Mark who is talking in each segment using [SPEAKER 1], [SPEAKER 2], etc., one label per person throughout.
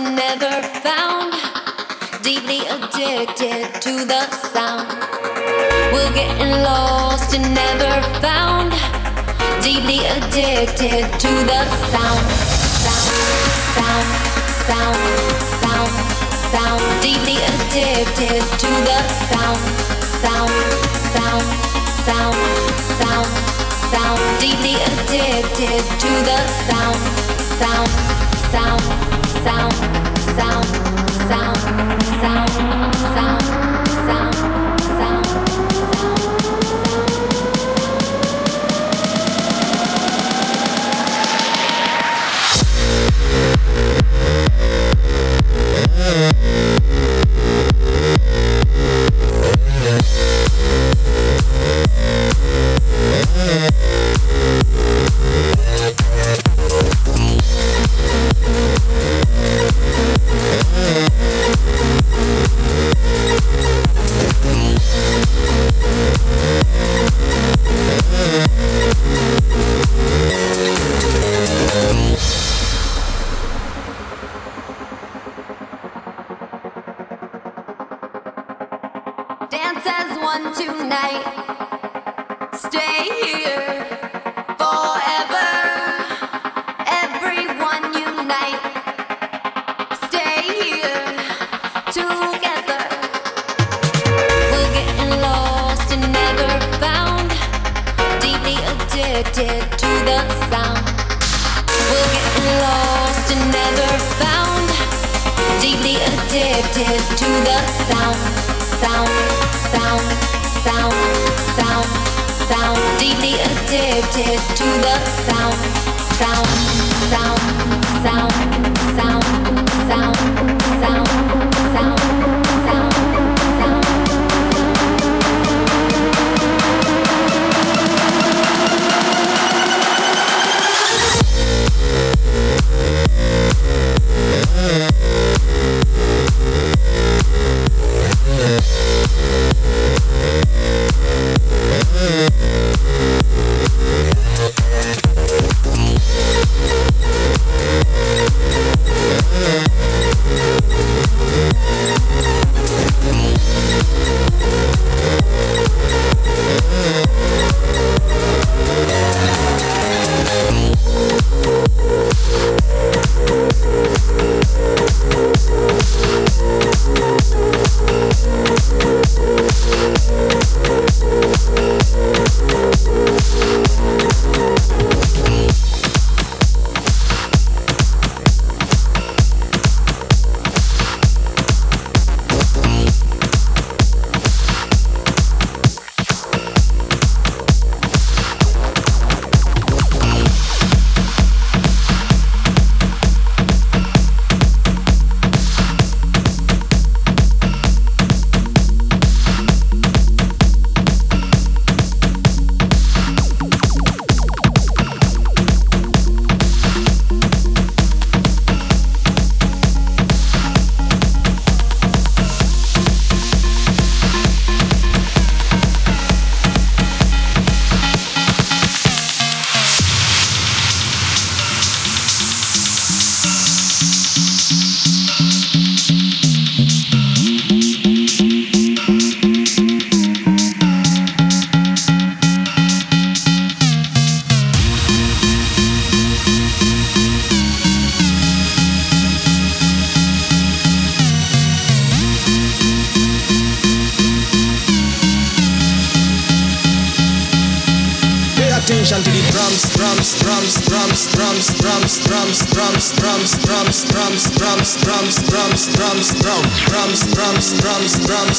[SPEAKER 1] Never found. Deeply addicted to the sound. We're getting lost and never found. Deeply addicted to the sound. Sound, sound, sound, sound, sound. Deeply addicted to the sound. Sound, sound, sound, sound, sound. Deeply addicted to the sound. Sound sound, sound,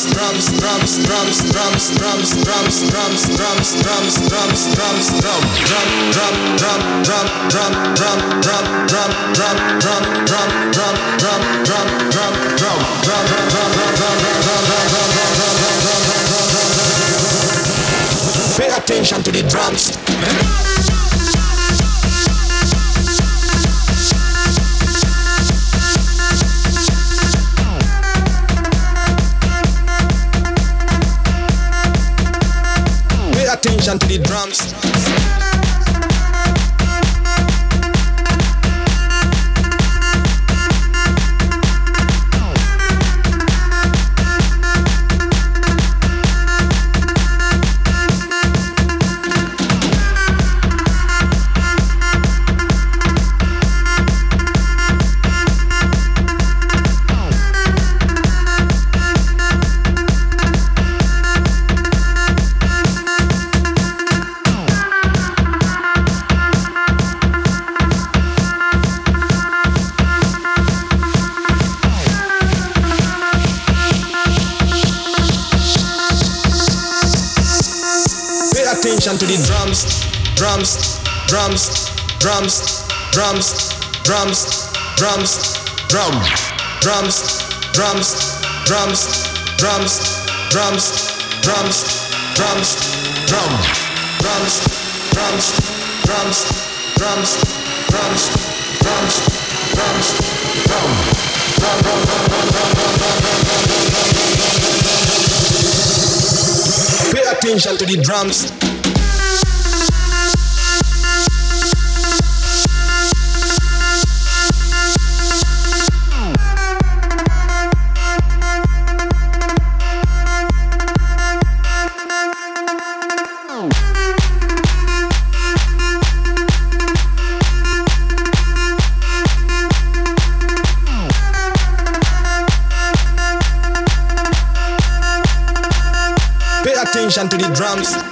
[SPEAKER 1] sound.
[SPEAKER 2] attention to the drums. Drums,
[SPEAKER 3] drum, drums, drums, drums, drums, drums, drums, drums, drum, drums, drums, drums, drums, drums, drums, drums, drum, drum, drum, drum, drum, drum, drum, drum, Pay attention to the drums. To the drums.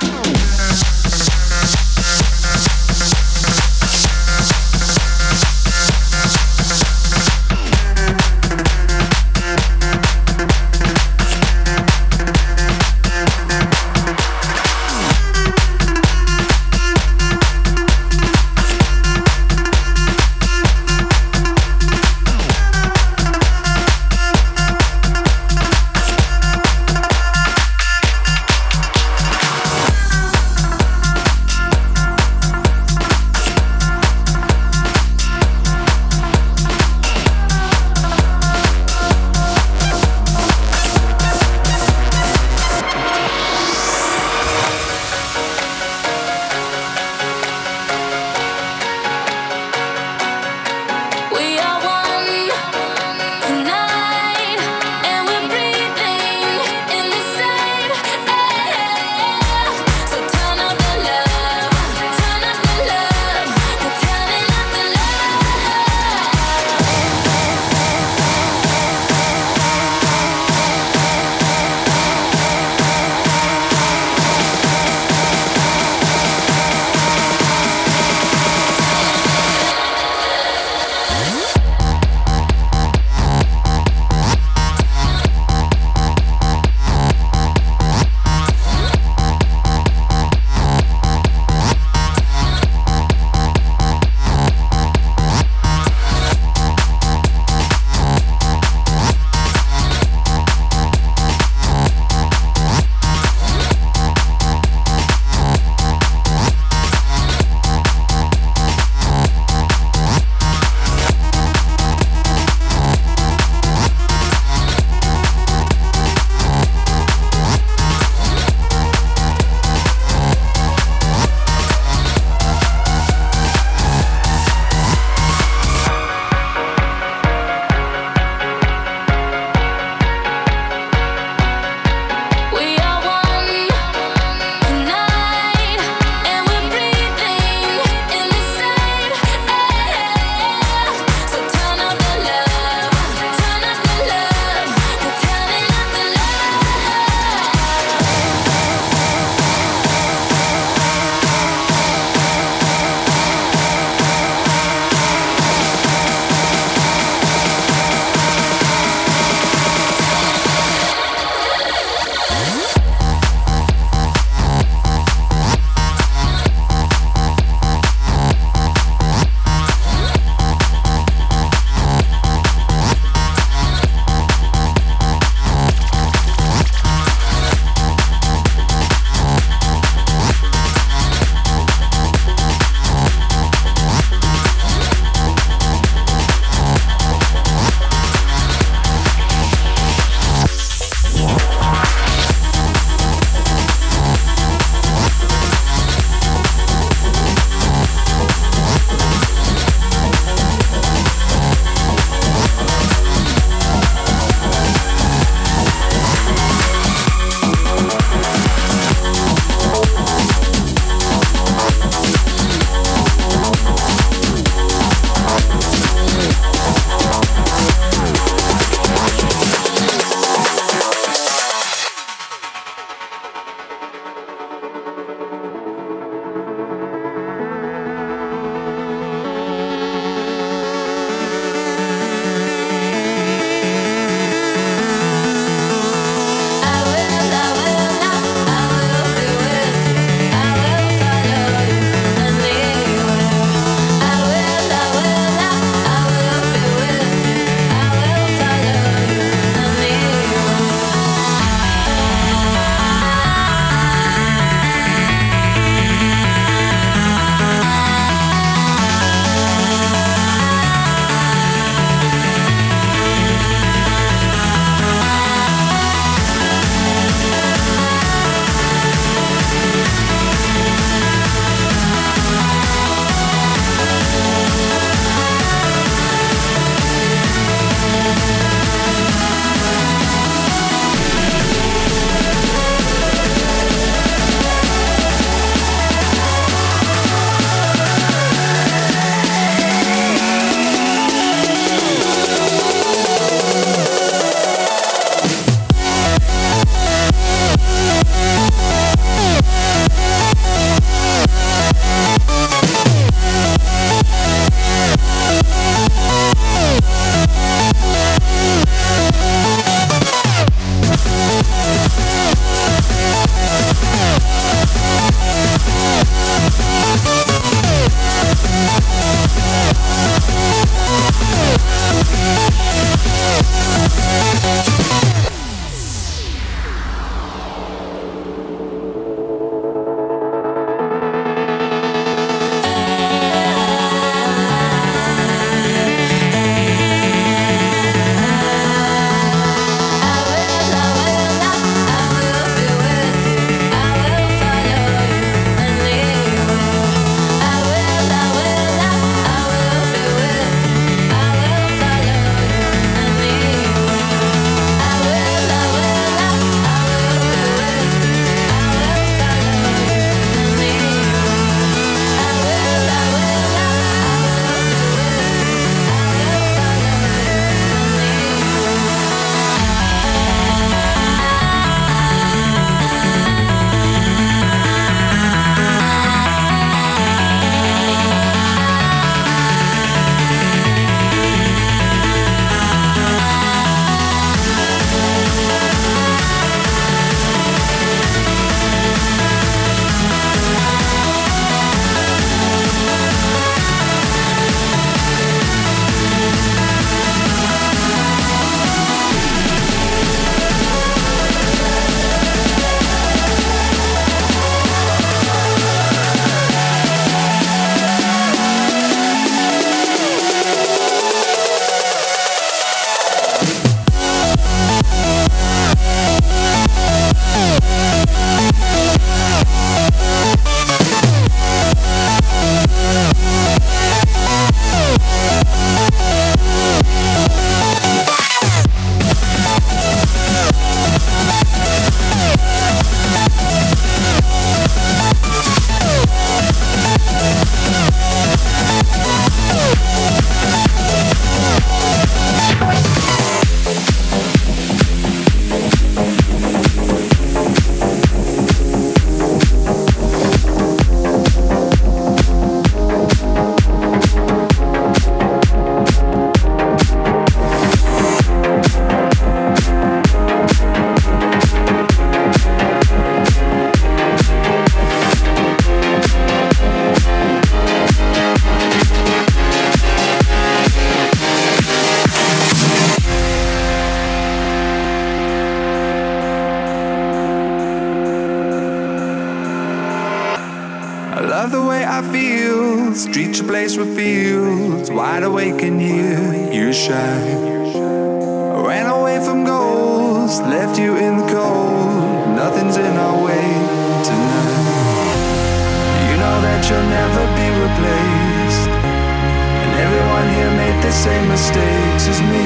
[SPEAKER 4] the same mistakes as me.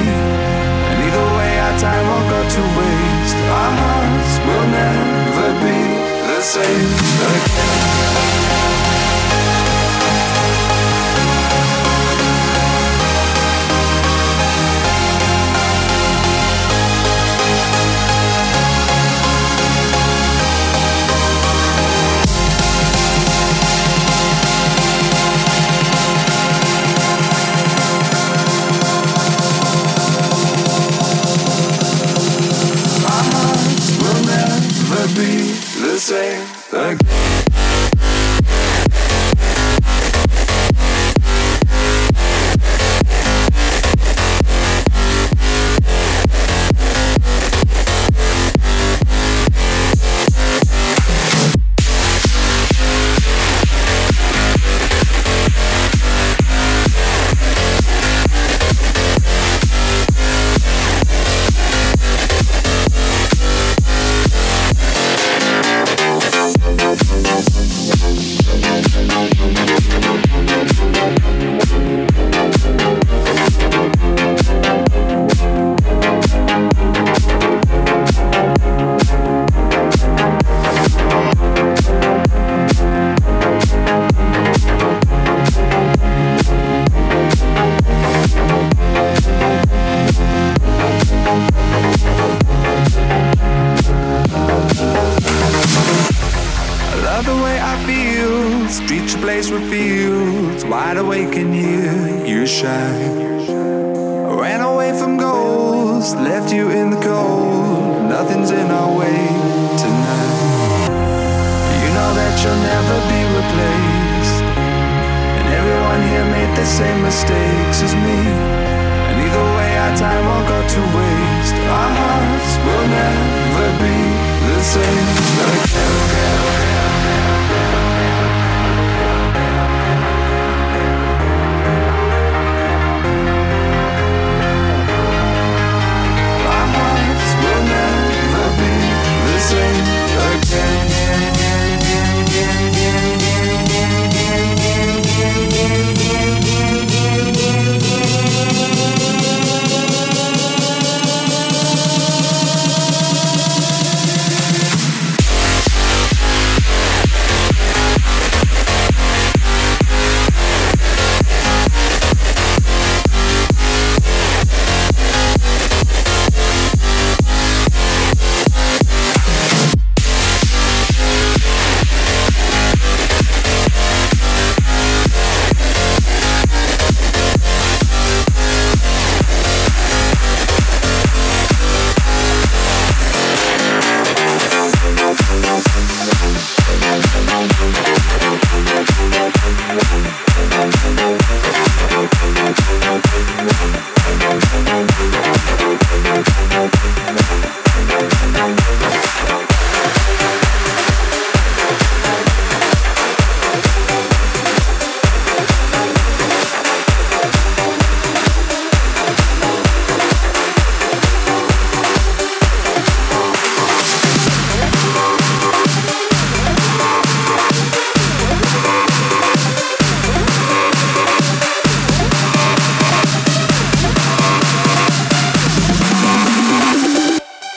[SPEAKER 4] And either way, our time won't go to waste. Our hearts will never be the same again.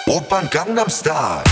[SPEAKER 5] Open Gangnam
[SPEAKER 6] Star.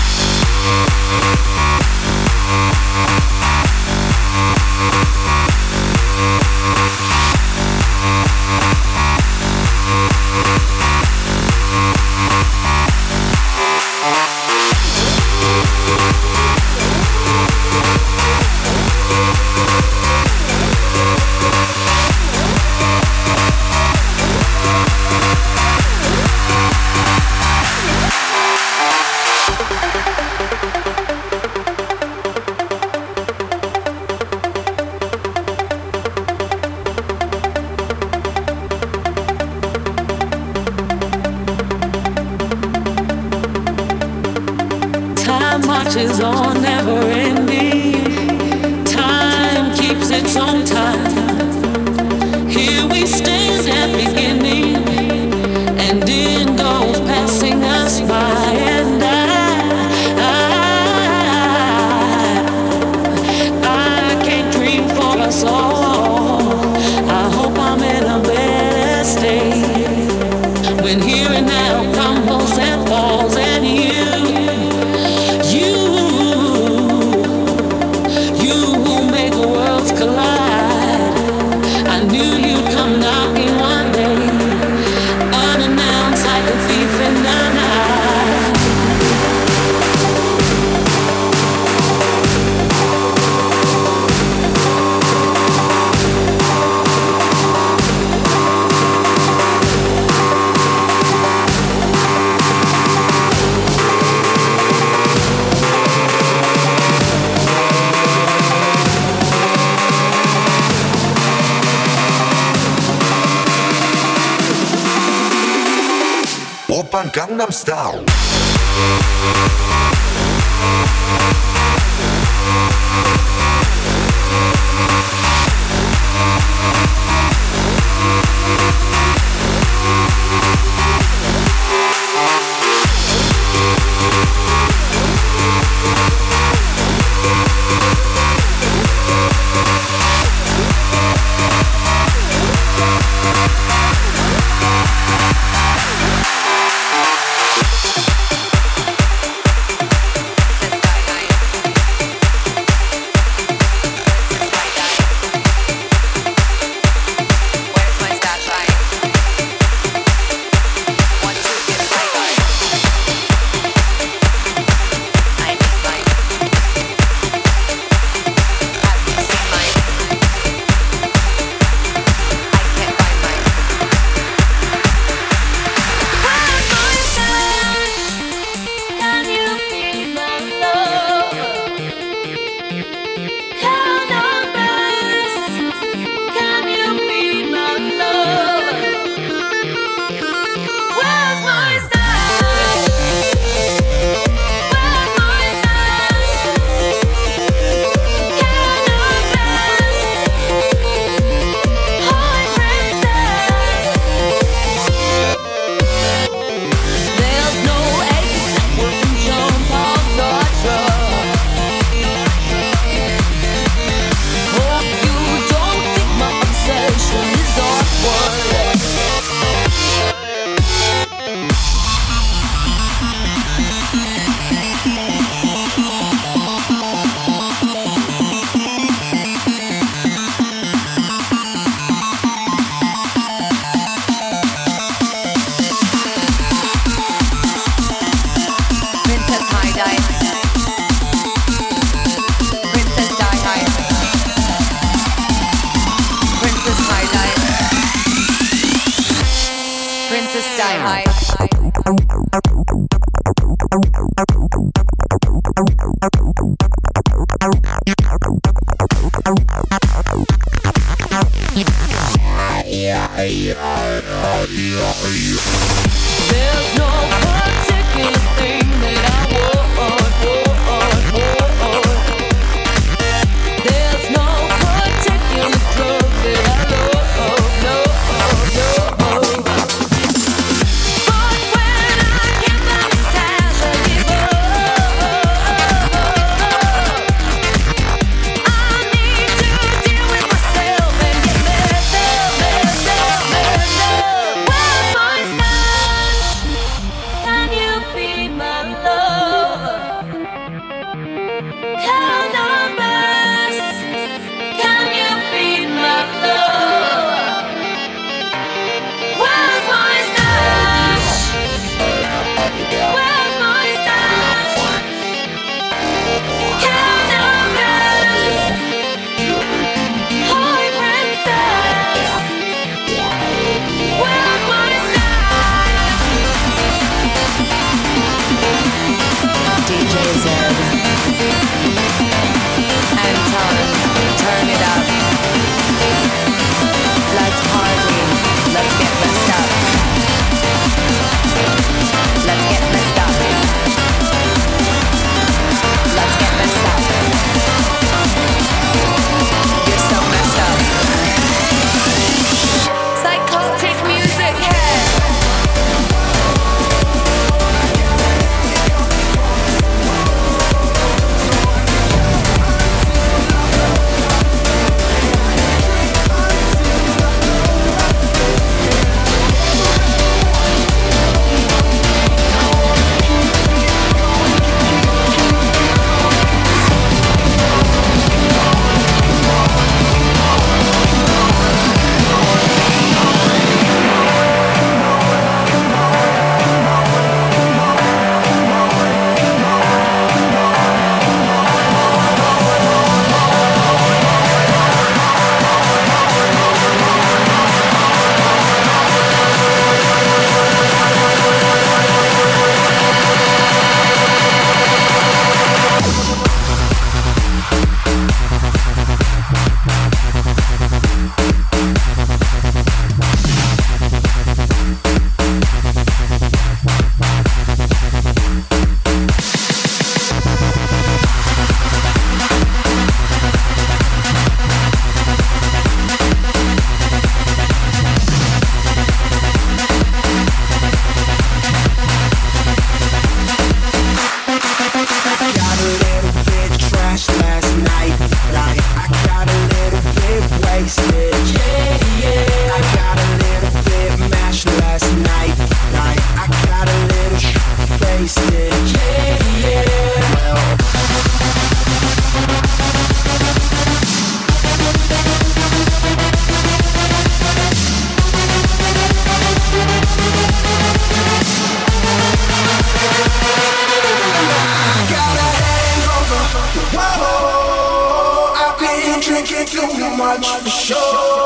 [SPEAKER 6] much for sure.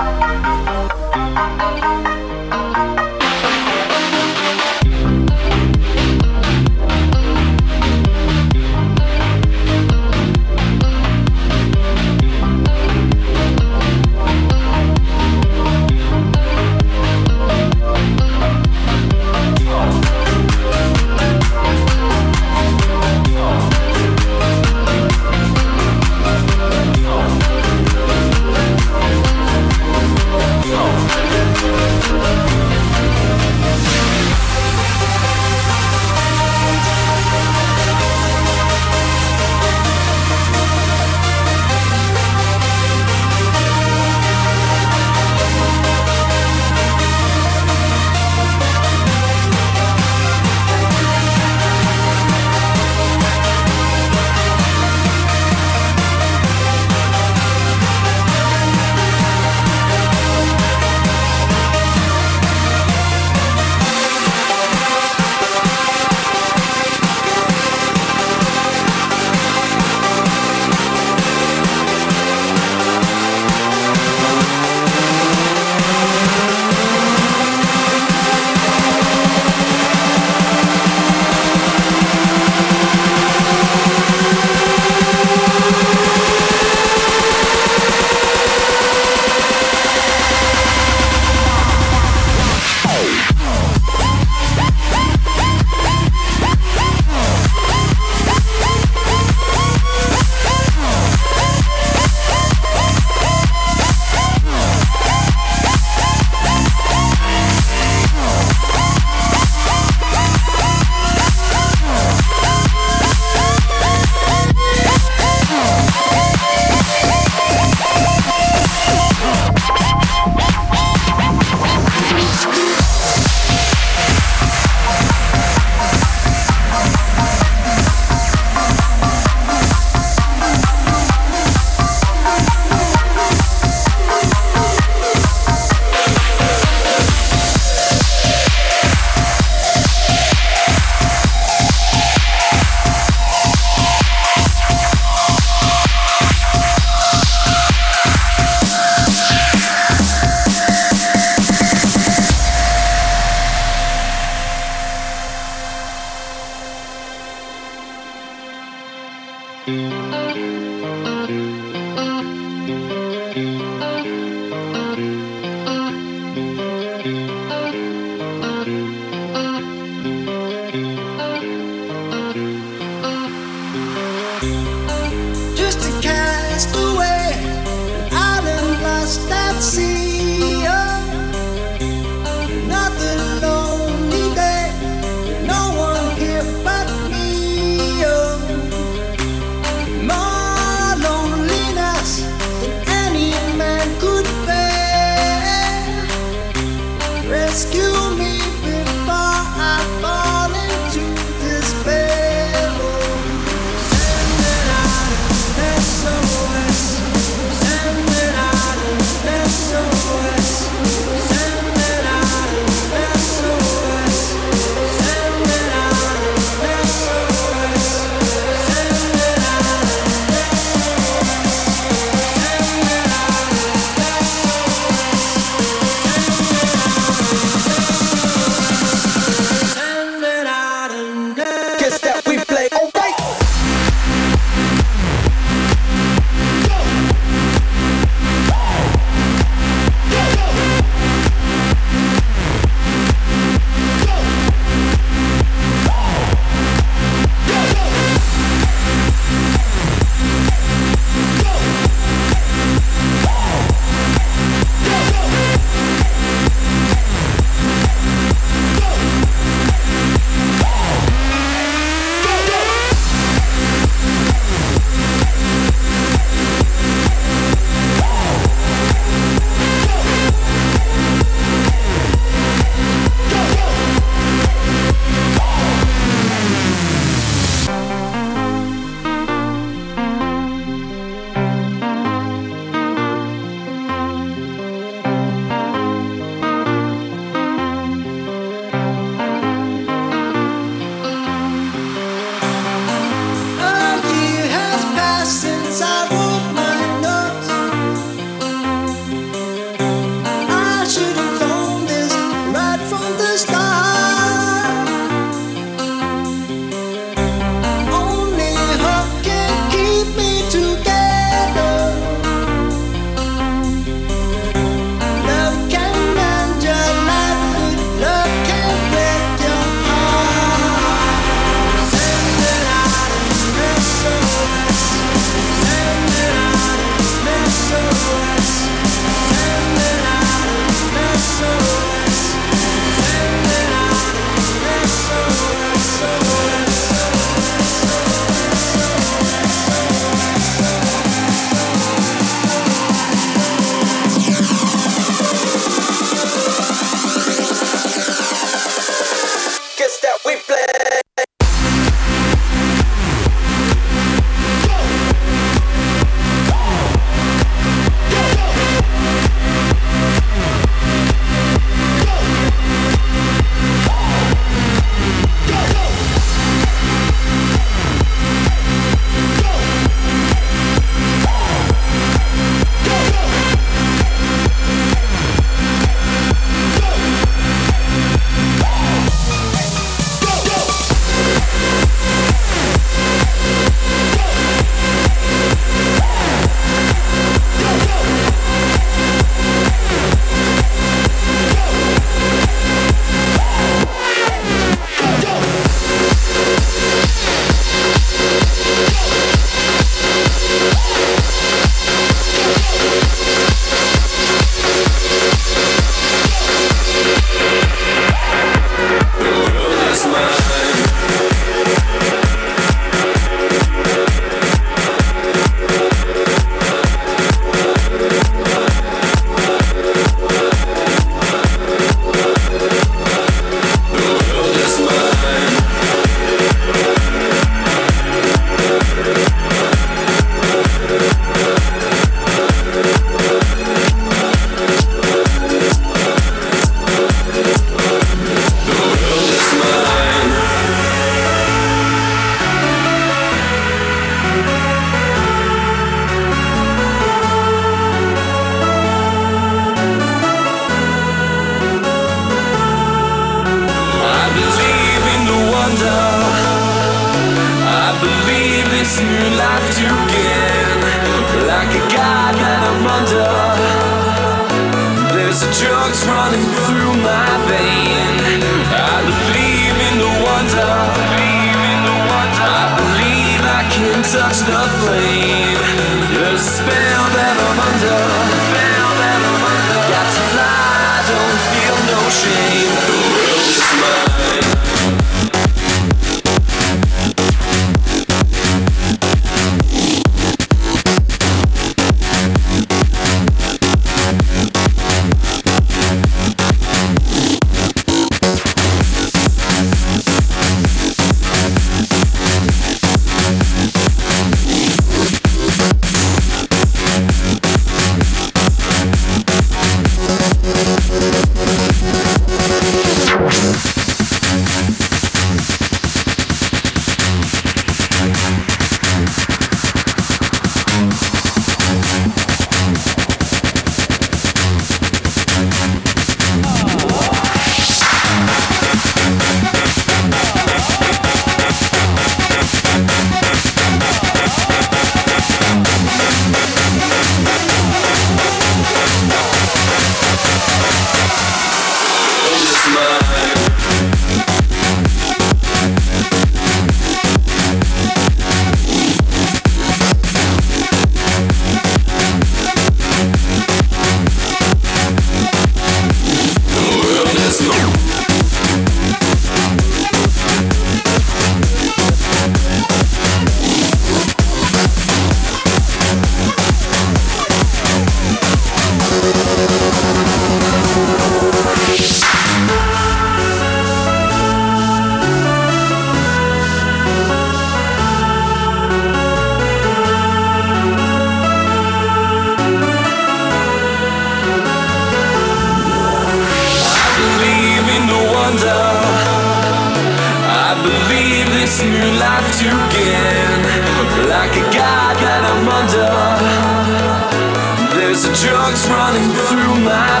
[SPEAKER 6] My